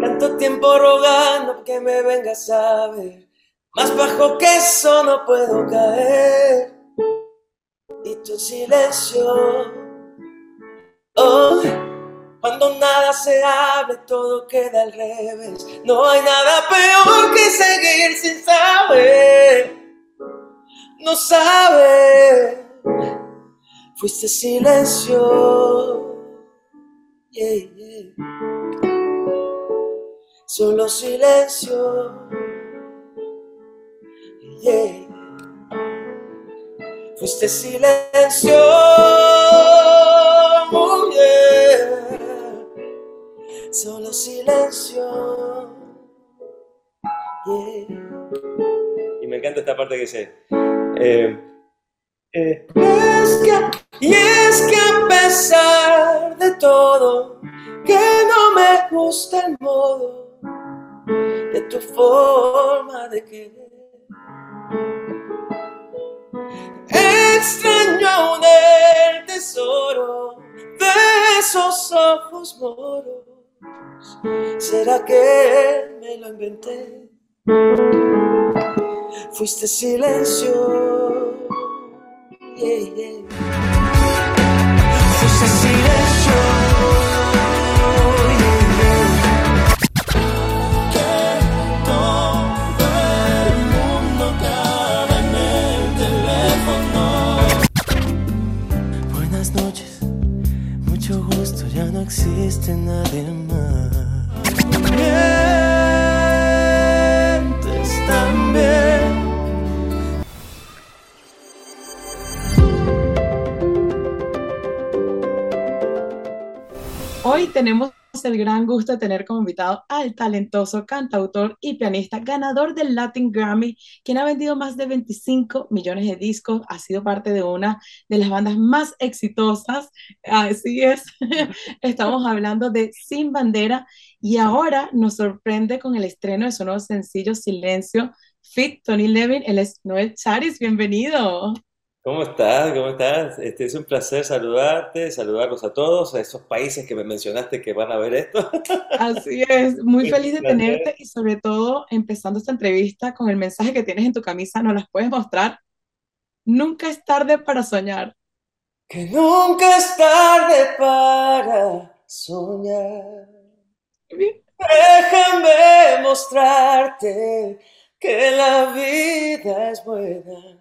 Tanto tiempo rogando que me vengas a ver. Más bajo que eso no puedo caer. Y tu silencio. Oh, cuando nada se abre, todo queda al revés. No hay nada peor que seguir sin saber. No sabe. Fuiste silencio. Yeah, yeah. Solo silencio. Yeah. Fuiste silencio. Oh, yeah. Solo silencio. Yeah. Y me encanta esta parte que dice. Eh, eh, es que, y es que a pesar de todo, que no me gusta el modo forma de querer. Extraño aún el tesoro de esos ojos moros. ¿Será que me lo inventé? Fuiste silencio. Fuiste silencio. Existe nadie más. También. Hoy tenemos el gran gusto de tener como invitado al talentoso cantautor y pianista ganador del Latin Grammy, quien ha vendido más de 25 millones de discos, ha sido parte de una de las bandas más exitosas, así es, estamos hablando de Sin Bandera y ahora nos sorprende con el estreno de su nuevo sencillo Silencio, Fit Tony Levin, él es Noel Charis, bienvenido. ¿Cómo estás? ¿Cómo estás? Este, es un placer saludarte, saludarlos a todos, a esos países que me mencionaste que van a ver esto. Así es, muy feliz de tenerte y sobre todo empezando esta entrevista con el mensaje que tienes en tu camisa, ¿nos las puedes mostrar? Nunca es tarde para soñar. Que nunca es tarde para soñar. Bien. Déjame mostrarte que la vida es buena.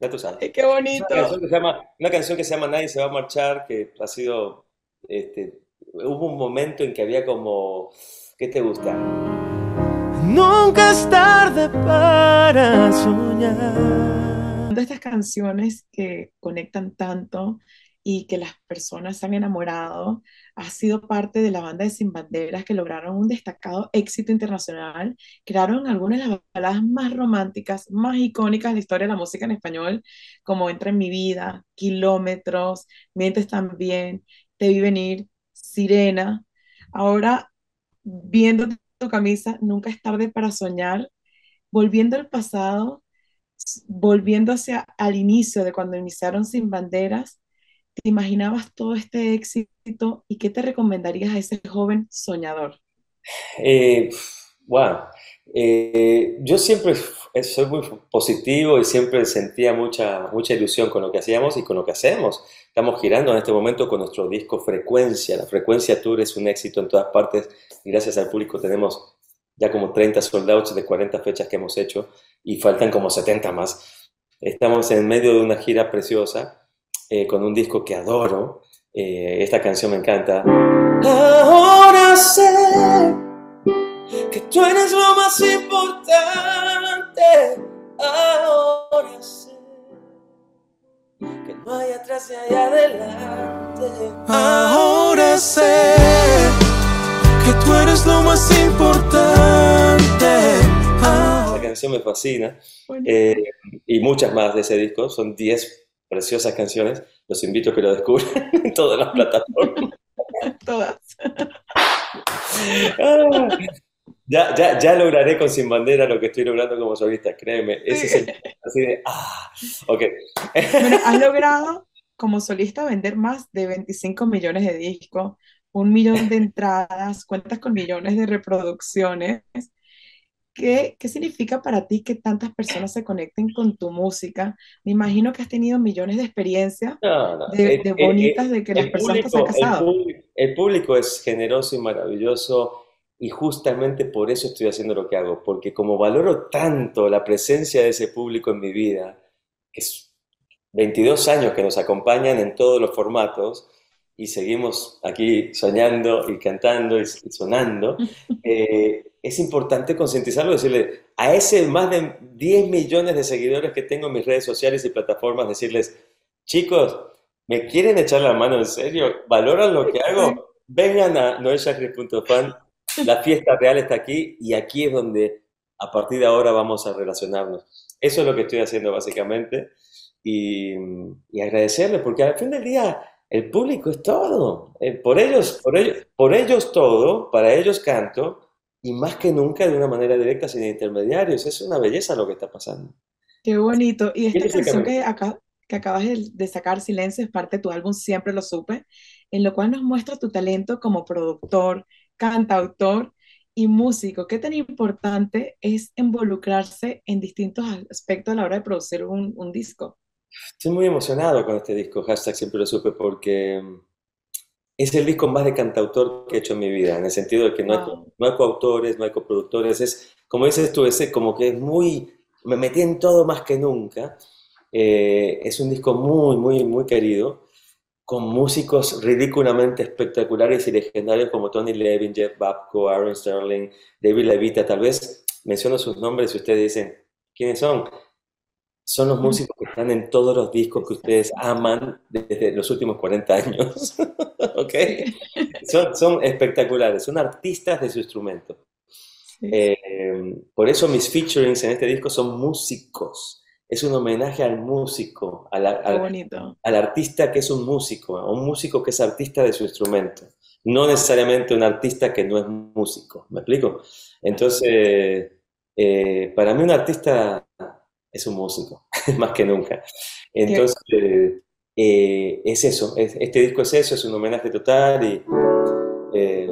Ya tú sabes. Qué Una bonito. canción que se llama, una canción que se llama Nadie se va a marchar, que ha sido, este, hubo un momento en que había como, ¿qué te gusta? Nunca es tarde para soñar. de estas canciones que conectan tanto y que las personas se han enamorado, ha sido parte de la banda de Sin Banderas que lograron un destacado éxito internacional, crearon algunas de las baladas más románticas, más icónicas de la historia de la música en español, como Entra en mi vida, Kilómetros, Mientes también, Te vi venir, Sirena. Ahora, viendo tu camisa, nunca es tarde para soñar, volviendo al pasado volviendo hacia al inicio de cuando iniciaron Sin Banderas, ¿te imaginabas todo este éxito y qué te recomendarías a ese joven soñador? Eh, wow. Eh, yo siempre soy muy positivo y siempre sentía mucha, mucha ilusión con lo que hacíamos y con lo que hacemos. Estamos girando en este momento con nuestro disco Frecuencia. La Frecuencia Tour es un éxito en todas partes y gracias al público tenemos ya como 30 sold outs de 40 fechas que hemos hecho y faltan como 70 más. Estamos en medio de una gira preciosa eh, con un disco que adoro. Eh, esta canción me encanta. Ahora sé que tú eres lo más importante. Ahora sé que no hay atrás y hay adelante. Ahora sé que tú eres lo más importante. Me fascina Bueno, eh, y muchas más de ese disco. Son 10 preciosas canciones. Los invito a que lo descubran en todas las plataformas. todas. Ah, ya, ya, ya lograré con Sin Bandera lo que estoy logrando como solista, créeme. Ese es el, así de, ah, ok. Bueno, has logrado como solista vender más de 25 millones de discos, un millón de entradas, cuentas con millones de reproducciones. ¿Qué, qué significa para ti que tantas personas se conecten con tu música? Me imagino que has tenido millones de experiencias No, no. de, El, de el- bonitas de que las el personas que se han público, el casado. público, el público es generoso y maravilloso y justamente por eso estoy haciendo lo que hago, porque como valoro tanto la presencia de ese público en mi vida, que es 22 años que nos acompañan en todos los formatos y seguimos aquí soñando y cantando y, y sonando, eh, es importante concientizarlo, decirle a ese más de 10 millones de seguidores que tengo en mis redes sociales y plataformas, decirles, chicos, ¿me quieren echar la mano en serio? ¿Valoran lo que hago? Vengan a noelchakri.fan, la fiesta real está aquí y aquí es donde a partir de ahora vamos a relacionarnos. Eso es lo que estoy haciendo básicamente y, y agradecerles porque al fin del día el público es todo. Eh, por ellos, por ellos, por ellos todo, para ellos canto y más que nunca de una manera directa sin intermediarios. Es una belleza lo que está pasando. qué bonito. Y esta canción que, acá, que acabas de, de sacar, Silencio, es parte de tu álbum Siempre lo supe, en lo cual nos muestra tu talento como productor, cantautor y músico. ¿Qué tan importante es involucrarse en distintos aspectos a la hora de producir un, un disco? Estoy muy emocionado con este disco, hashtag siempre lo supe, porque mm, es el disco más de cantautor que he hecho en mi vida, en el sentido de que no hay, Wow. no hay coautores, no hay coproductores, es, como dices tú, ese como que es muy, me metí en todo más que nunca. Eh, es un disco muy, muy, muy querido, con músicos ridículamente espectaculares y legendarios como Tony Levin, Jeff Babco, Aaron Sterling, David Levita, tal vez menciono sus nombres y ustedes dicen, ¿quiénes son? Son los músicos que están en todos los discos que ustedes aman desde los últimos 40 años. ¿Ok? Son, son espectaculares, son artistas de su instrumento. Eh, por eso mis featurings en este disco son músicos. Es un homenaje al músico, al artista que es un músico, a un músico que es artista de su instrumento. No necesariamente un artista que no es músico. ¿Me explico? Entonces, eh, para mí un artista es un músico, más que nunca. Entonces, eh, es eso, es- este disco es eso, es un homenaje total y, eh,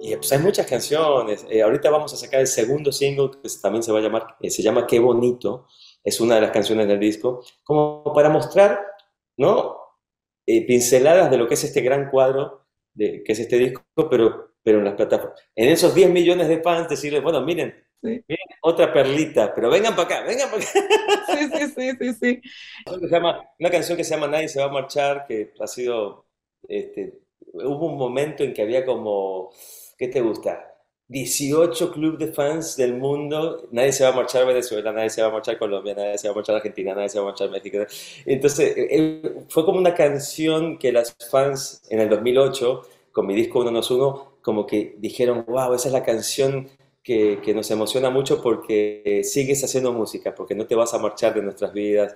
y pues hay muchas canciones. Eh, ahorita vamos a sacar el segundo single que también se va a llamar, eh, se llama Qué bonito, es una de las canciones del disco, como para mostrar, ¿no? Eh, pinceladas de lo que es este gran cuadro, de, que es este disco, pero, pero en las plataformas. En esos 10 millones de fans, decirles, bueno, miren, sí. otra perlita, pero vengan para acá, vengan para acá. Sí, sí, sí, sí, una canción que se llama Nadie se va a marchar, que ha sido, este, hubo un momento en que había como, ¿qué te gusta? 18 clubes de fans del mundo, nadie se va a marchar a Venezuela, nadie se va a marchar a Colombia, nadie se va a marchar a Argentina, nadie se va a marchar a México. Entonces, eh, eh, fue como una canción que las fans en el 2008, con mi disco Uno nos uno, como que dijeron, wow, esa es la canción que, que nos emociona mucho porque sigues haciendo música, porque no te vas a marchar de nuestras vidas.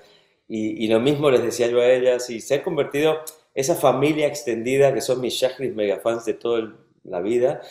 Y, y lo mismo les decía yo a ellas, y se ha convertido esa familia extendida que son mis Shakris megafans de toda la vida.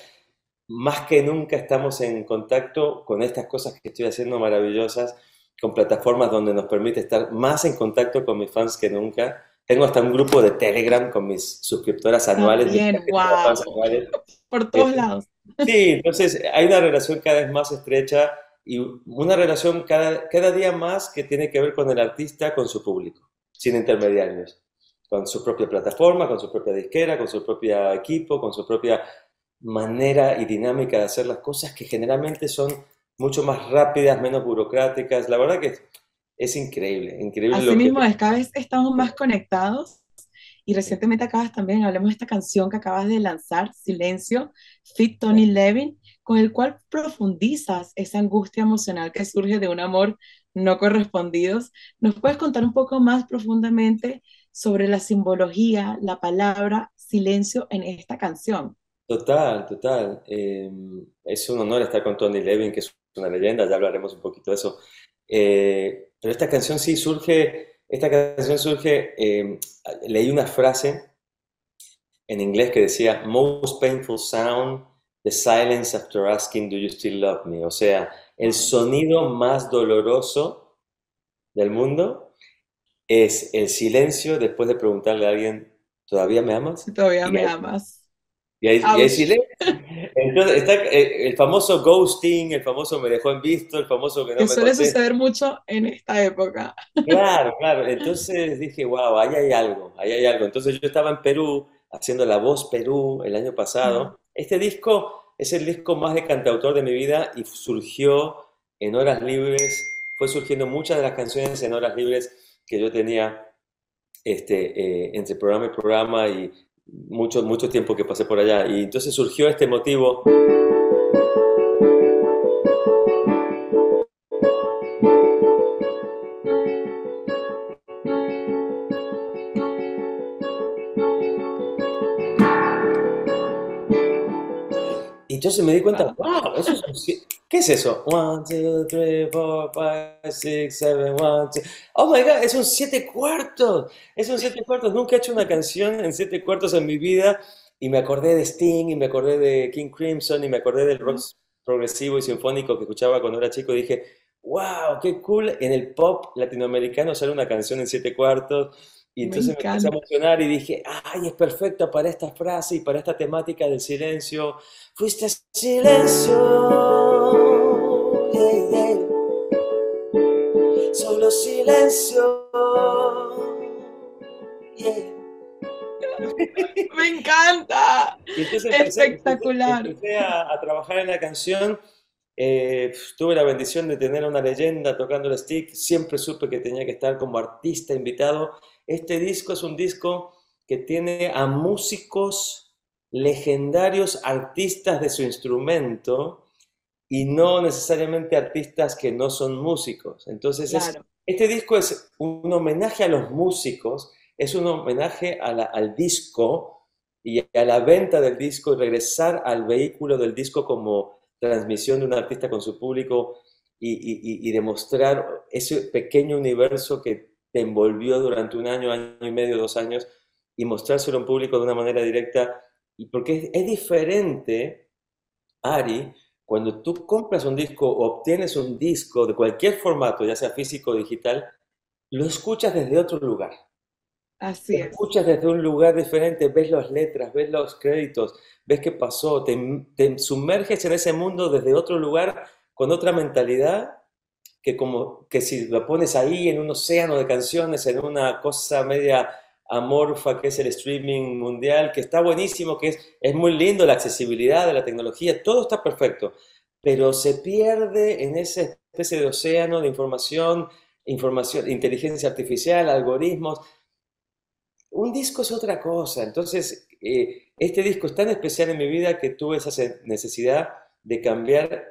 Más que nunca estamos en contacto con estas cosas que estoy haciendo maravillosas, con plataformas donde nos permite estar más en contacto con mis fans que nunca. Tengo hasta un grupo de Telegram con mis suscriptoras anuales, mis También, fans wow. anuales. Por todos lados. Sí, entonces hay una relación cada vez más estrecha y una relación cada, cada día más que tiene que ver con el artista, con su público, sin intermediarios, con su propia plataforma, con su propia disquera, con su propio equipo, con su propia manera y dinámica de hacer las cosas que generalmente son mucho más rápidas, menos burocráticas. La verdad que es, es increíble, increíble Así lo que... mismo es, cada vez estamos más conectados y recientemente acabas también, hablemos de esta canción que acabas de lanzar, Silencio, Fit Tony Levin, con el cual profundizas esa angustia emocional que surge de un amor no correspondido. ¿Nos puedes contar un poco más profundamente sobre la simbología, la palabra silencio en esta canción? Total, total. Eh, es un honor estar con Tony Levin, que es una leyenda, ya hablaremos un poquito de eso. Eh, pero esta canción sí surge, esta canción surge, eh, leí una frase en inglés que decía, Most painful sound, the silence after asking, Do you still love me? O sea, el sonido más doloroso del mundo es el silencio después de preguntarle a alguien, ¿todavía me amas? Todavía me amas. Y hay, y silencio. Entonces está eh, el famoso ghosting, el famoso me dejó en visto, el famoso que no Que me suele contesta. suceder mucho en esta época. Claro, claro. Entonces dije, wow, ahí hay algo, ahí hay algo. Entonces yo estaba en Perú haciendo La Voz Perú el año pasado. Este disco es el disco más de cantautor de mi vida y surgió en horas libres, fue surgiendo muchas de las canciones en horas libres que yo tenía este, eh, entre programa y programa y mucho, mucho tiempo que pasé por allá. Y entonces surgió este motivo. Entonces me di cuenta, wow, eso es ¿qué es eso? One, two, three, four, five, six, seven, one, two. Oh my God, es un siete cuartos. Es un siete cuartos. Nunca he hecho una canción en siete cuartos en mi vida. Y me acordé de Sting, y me acordé de King Crimson, y me acordé del rock progresivo y sinfónico que escuchaba cuando era chico. Y dije, wow, qué cool en el pop latinoamericano hacer una canción en siete cuartos. Y entonces me empecé a emocionar y dije, ay, es perfecta para esta frase y para esta temática del silencio. Fuiste silencio. Solo silencio, yeah. Me encanta. Empecé, Espectacular. empecé a, a trabajar en la canción. Eh, tuve la bendición de tener una leyenda tocando el stick. Siempre supe que tenía que estar como artista invitado. Este disco es un disco que tiene a músicos legendarios, artistas de su instrumento y no necesariamente artistas que no son músicos. Entonces, es- este disco es un homenaje a los músicos, es un homenaje a la- al disco y a la venta del disco y regresar al vehículo del disco como transmisión de un artista con su público y, demostrar ese pequeño universo que te envolvió durante un año, año y medio, dos años y mostrárselo a un público de una manera directa. Y porque es diferente, Ari, cuando tú compras un disco o obtienes un disco de cualquier formato, ya sea físico o digital, lo escuchas desde otro lugar. Así Te es. escuchas desde un lugar diferente, ves las letras, ves los créditos, ves qué pasó, te, te sumerges en ese mundo desde otro lugar con otra mentalidad que como que si lo pones ahí en un océano de canciones, en una cosa media amorfa que es el streaming mundial, que está buenísimo, que es, es muy lindo la accesibilidad de la tecnología, todo está perfecto, pero se pierde en esa especie de océano de información, información, inteligencia artificial, algoritmos. Un disco es otra cosa, entonces eh, este disco es tan especial en mi vida que tuve esa necesidad de cambiar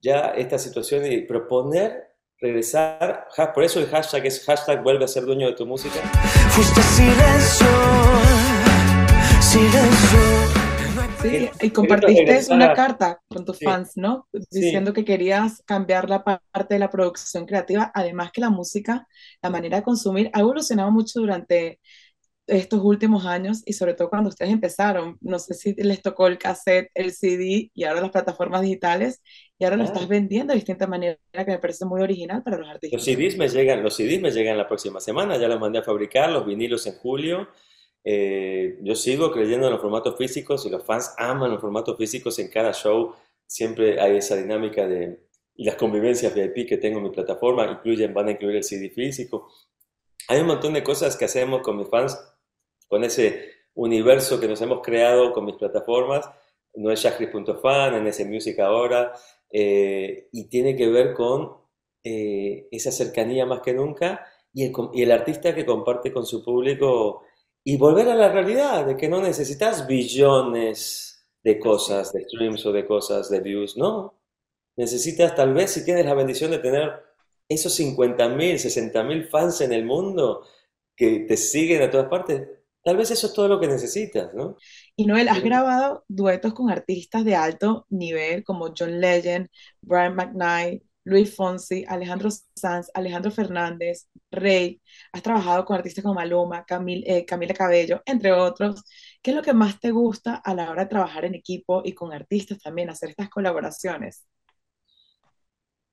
ya esta situación y proponer regresar, por eso el hashtag es hashtag vuelve a ser dueño de tu música. Fuiste silencio, silencio. Sí, y compartiste una carta con tus Sí. fans, ¿no? Diciendo que querías cambiar la pa- parte de la producción creativa, además que la música, la manera de consumir, ha evolucionado mucho durante estos últimos años y sobre todo cuando ustedes empezaron. No sé si les tocó el cassette, el CD y ahora las plataformas digitales y ahora lo Claro. estás vendiendo de distinta manera que me parece muy original para los Los artistas. CDs me llegan, los CDs me llegan la próxima semana, ya los mandé a fabricar, los vinilos en julio. Eh, yo sigo creyendo en los formatos físicos y los fans aman los formatos físicos en cada show. Siempre hay esa dinámica de y las convivencias VIP que tengo en mi plataforma incluyen, van a incluir el CD físico. Hay un montón de cosas que hacemos con mis fans, con ese universo que nos hemos creado con mis plataformas. No es Shakri.fan, en ese Music ahora, eh, y tiene que ver con eh, esa cercanía más que nunca y el, y el artista que comparte con su público y volver a la realidad de que no necesitas billones de cosas, de streams o de cosas, de views, no. Necesitas tal vez si tienes la bendición de tener esos 50.000, 60.000 fans en el mundo que te siguen a todas partes, tal vez eso es todo lo que necesitas, ¿no? Y Noel, has Sí. grabado duetos con artistas de alto nivel como John Legend, Brian McKnight, Luis Fonsi, Alejandro Sanz, Alejandro Fernández, Rey. Has trabajado con artistas como Maluma, Camil- eh, Camila Cabello, entre otros. ¿Qué es lo que más te gusta a la hora de trabajar en equipo y con artistas también, hacer estas colaboraciones?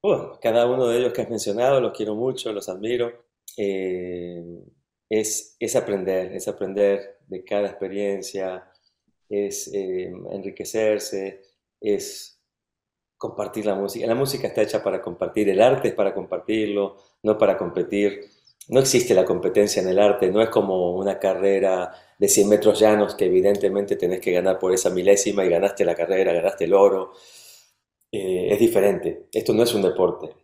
Bueno, cada uno de ellos que has mencionado, los quiero mucho, los admiro. Eh, es, es aprender, es aprender de cada experiencia. es eh, enriquecerse, es compartir la música. La música está hecha para compartir, el arte es para compartirlo, no para competir. No existe la competencia en el arte, no es como una carrera de 100 metros llanos que evidentemente tenés que ganar por esa milésima y ganaste la carrera, ganaste el oro. Eh, es diferente, esto no es un deporte,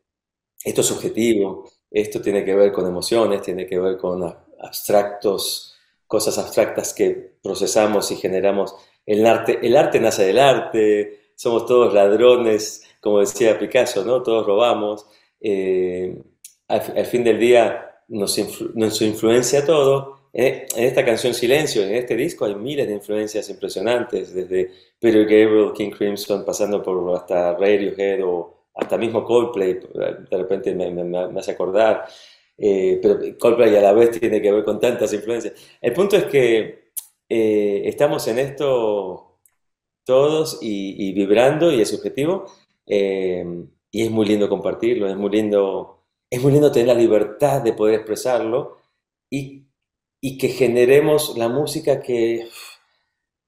esto es subjetivo, esto tiene que ver con emociones, tiene que ver con abstractos, cosas abstractas que procesamos y generamos. El arte, el arte nace del arte, somos todos ladrones, como decía Picasso, ¿no? Todos robamos. Eh, al, fin del día nos, nos influencia todo. En, esta canción Silencio, en este disco, hay miles de influencias impresionantes, desde Peter Gabriel, King Crimson, pasando por hasta Radiohead o hasta mismo Coldplay, de repente me, me, hace acordar, eh, pero Coldplay a la vez tiene que ver con tantas influencias. El punto es que eh, estamos en esto todos y, vibrando y es subjetivo eh, y es muy lindo compartirlo, es muy lindo, es muy lindo tener la libertad de poder expresarlo y, y que generemos la música que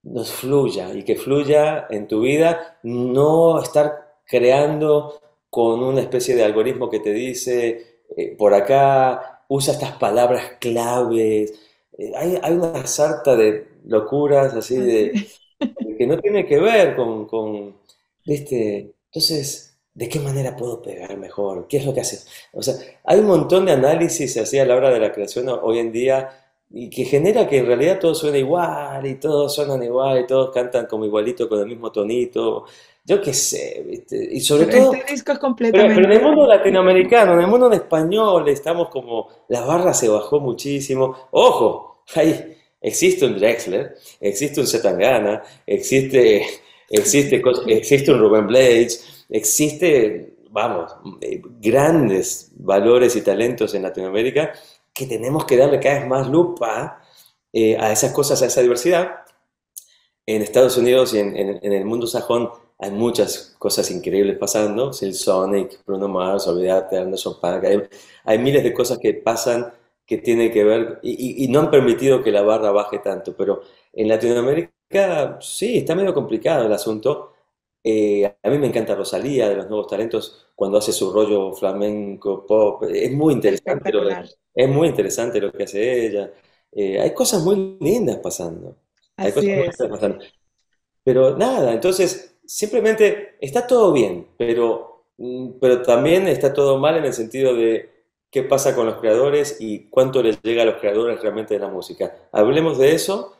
nos fluya y que fluya en tu vida, no estar creando con una especie de algoritmo que te dice, eh, por acá usa estas palabras claves. Eh, hay, hay, una sarta de locuras así de, que no tiene que ver con, con, ¿viste? Entonces, ¿de qué manera puedo pegar mejor? ¿Qué es lo que hace? O sea, hay un montón de análisis así a la hora de la creación hoy en día y que genera que en realidad todo suena igual y todos suenan igual y todos cantan como igualito con el mismo tonito yo qué sé, ¿viste? Y sobre todo... Este disco es completamente... Pero, en el mundo latinoamericano, en el mundo en español, estamos como... La barra se bajó muchísimo. ¡Ojo! Hay, existe un Drexler, existe un Zetangana, existe, existe, existe un Rubén Blades, existe, vamos, eh, grandes valores y talentos en Latinoamérica que tenemos que darle cada vez más lupa eh, a esas cosas, a esa diversidad. En Estados Unidos y en, en el mundo sajón hay muchas cosas increíbles pasando, el Sonic, Bruno Mars, olvídate, Anderson Paak, hay, hay, miles de cosas que pasan que tienen que ver y, y, no han permitido que la barra baje tanto, pero en Latinoamérica sí, está medio complicado el asunto. Eh, a mí me encanta Rosalía, de los nuevos talentos, cuando hace su rollo flamenco, pop, es muy interesante, lo, es muy interesante lo que hace ella. Eh, hay cosas muy lindas pasando. Hay Así cosas es. pasando. Pero nada, entonces simplemente está todo bien, pero, mm, pero también está todo mal en el sentido de qué pasa con los creadores y cuánto les llega a los creadores realmente de la música. Hablemos de eso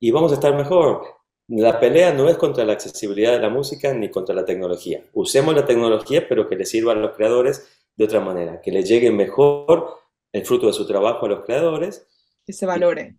y vamos a estar mejor. La pelea no es contra la accesibilidad de la música ni contra la tecnología. Usemos la tecnología, pero que le sirva a los creadores de otra manera, que les llegue mejor el fruto de su trabajo a los creadores. Que se valore.